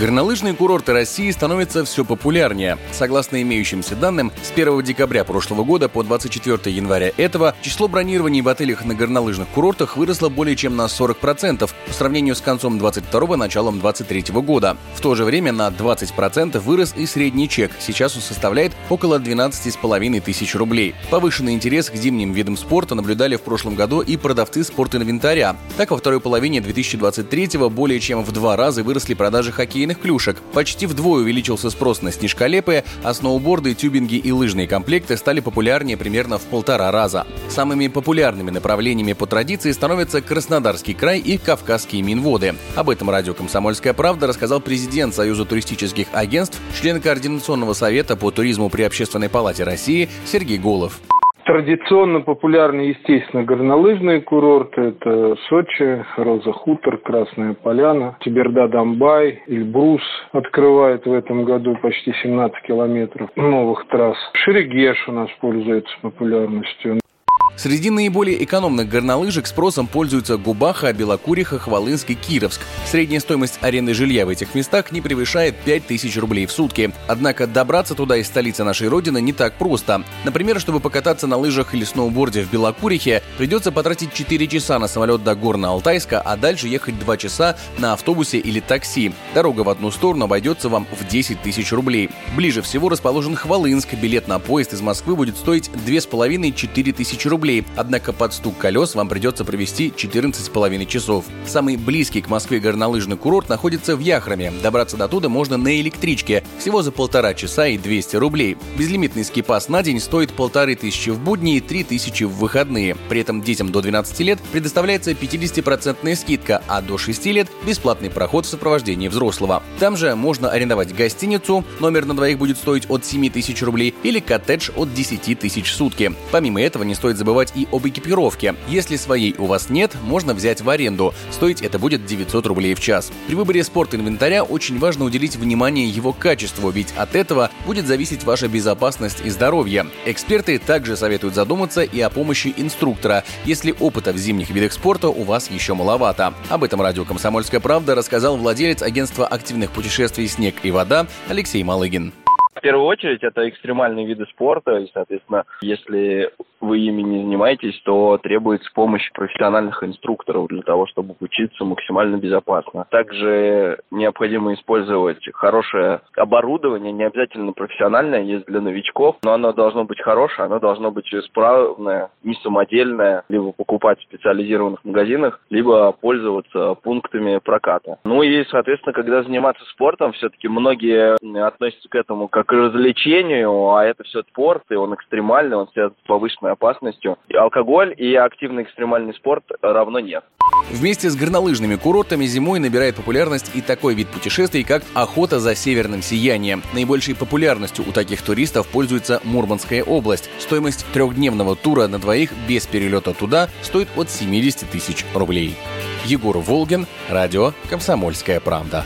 Горнолыжные курорты России становятся все популярнее. Согласно имеющимся данным, с 1 декабря прошлого года по 24 января этого число бронирований в отелях на горнолыжных курортах выросло более чем на 40% по сравнению с концом 22 началом 23 года. В то же время на 20% вырос и средний чек. Сейчас он составляет около 12,5 тысяч рублей. Повышенный интерес к зимним видам спорта наблюдали в прошлом году и продавцы спортинвентаря. Так, во второй половине 2023 более чем в два раза выросли продажи хоккейных спортивных клюшек. Почти вдвое увеличился спрос на снежколепы, а сноуборды, тюбинги и лыжные комплекты стали популярнее примерно в полтора раза. Самыми популярными направлениями по традиции становятся Краснодарский край и Кавказские Минводы. Об этом радио «Комсомольская правда» рассказал президент Союза туристических агентств, член Координационного совета по туризму при Общественной палате России Сергей Голов. Традиционно популярны, естественно, горнолыжные курорты. Это Сочи, Роза Хутор, Красная Поляна, Тиберда-Дамбай, Эльбрус открывает в этом году почти 17 километров новых трасс. Шерегеш у нас пользуется популярностью. Среди наиболее экономных горнолыжек спросом пользуются Губаха, Белокуриха, Хвалынск и Кировск. Средняя стоимость аренды жилья в этих местах не превышает 5000 рублей в сутки. Однако добраться туда из столицы нашей родины не так просто. Например, чтобы покататься на лыжах или сноуборде в Белокурихе, придется потратить 4 часа на самолет до Горно-Алтайска, а дальше ехать 2 часа на автобусе или такси. Дорога в одну сторону обойдется вам в 10 тысяч рублей. Ближе всего расположен Хвалынск. Билет на поезд из Москвы будет стоить 2,5-4 тысячи рублей рублей, однако под стук колес вам придется провести 14,5 часов. Самый близкий к Москве горнолыжный курорт находится в Яхраме. Добраться до туда можно на электричке, всего за полтора часа и 200 рублей. Безлимитный скипас на день стоит полторы тысячи в будни и три тысячи в выходные. При этом детям до 12 лет предоставляется 50% скидка, а до 6 лет – бесплатный проход в сопровождении взрослого. Там же можно арендовать гостиницу, номер на двоих будет стоить от 7 тысяч рублей, или коттедж от 10 тысяч в сутки. Помимо этого не стоит забывать забывать и об экипировке. Если своей у вас нет, можно взять в аренду. Стоить это будет 900 рублей в час. При выборе спорт-инвентаря очень важно уделить внимание его качеству, ведь от этого будет зависеть ваша безопасность и здоровье. Эксперты также советуют задуматься и о помощи инструктора, если опыта в зимних видах спорта у вас еще маловато. Об этом радио «Комсомольская правда» рассказал владелец агентства активных путешествий «Снег и вода» Алексей Малыгин. В первую очередь это экстремальные виды спорта, и, соответственно, если вы ими не занимаетесь, то требуется помощь профессиональных инструкторов для того, чтобы учиться максимально безопасно. Также необходимо использовать хорошее оборудование, не обязательно профессиональное, есть для новичков, но оно должно быть хорошее, оно должно быть исправное, не самодельное, либо покупать в специализированных магазинах, либо пользоваться пунктами проката. Ну и, соответственно, когда заниматься спортом, все-таки многие относятся к этому как к развлечению, а это все спорт, и он экстремальный, он связан с повышенной опасностью. И алкоголь и активный экстремальный спорт равно нет. Вместе с горнолыжными курортами зимой набирает популярность и такой вид путешествий, как охота за северным сиянием. Наибольшей популярностью у таких туристов пользуется Мурманская область. Стоимость трехдневного тура на двоих без перелета туда стоит от 70 тысяч рублей. Егор Волгин, радио «Комсомольская правда».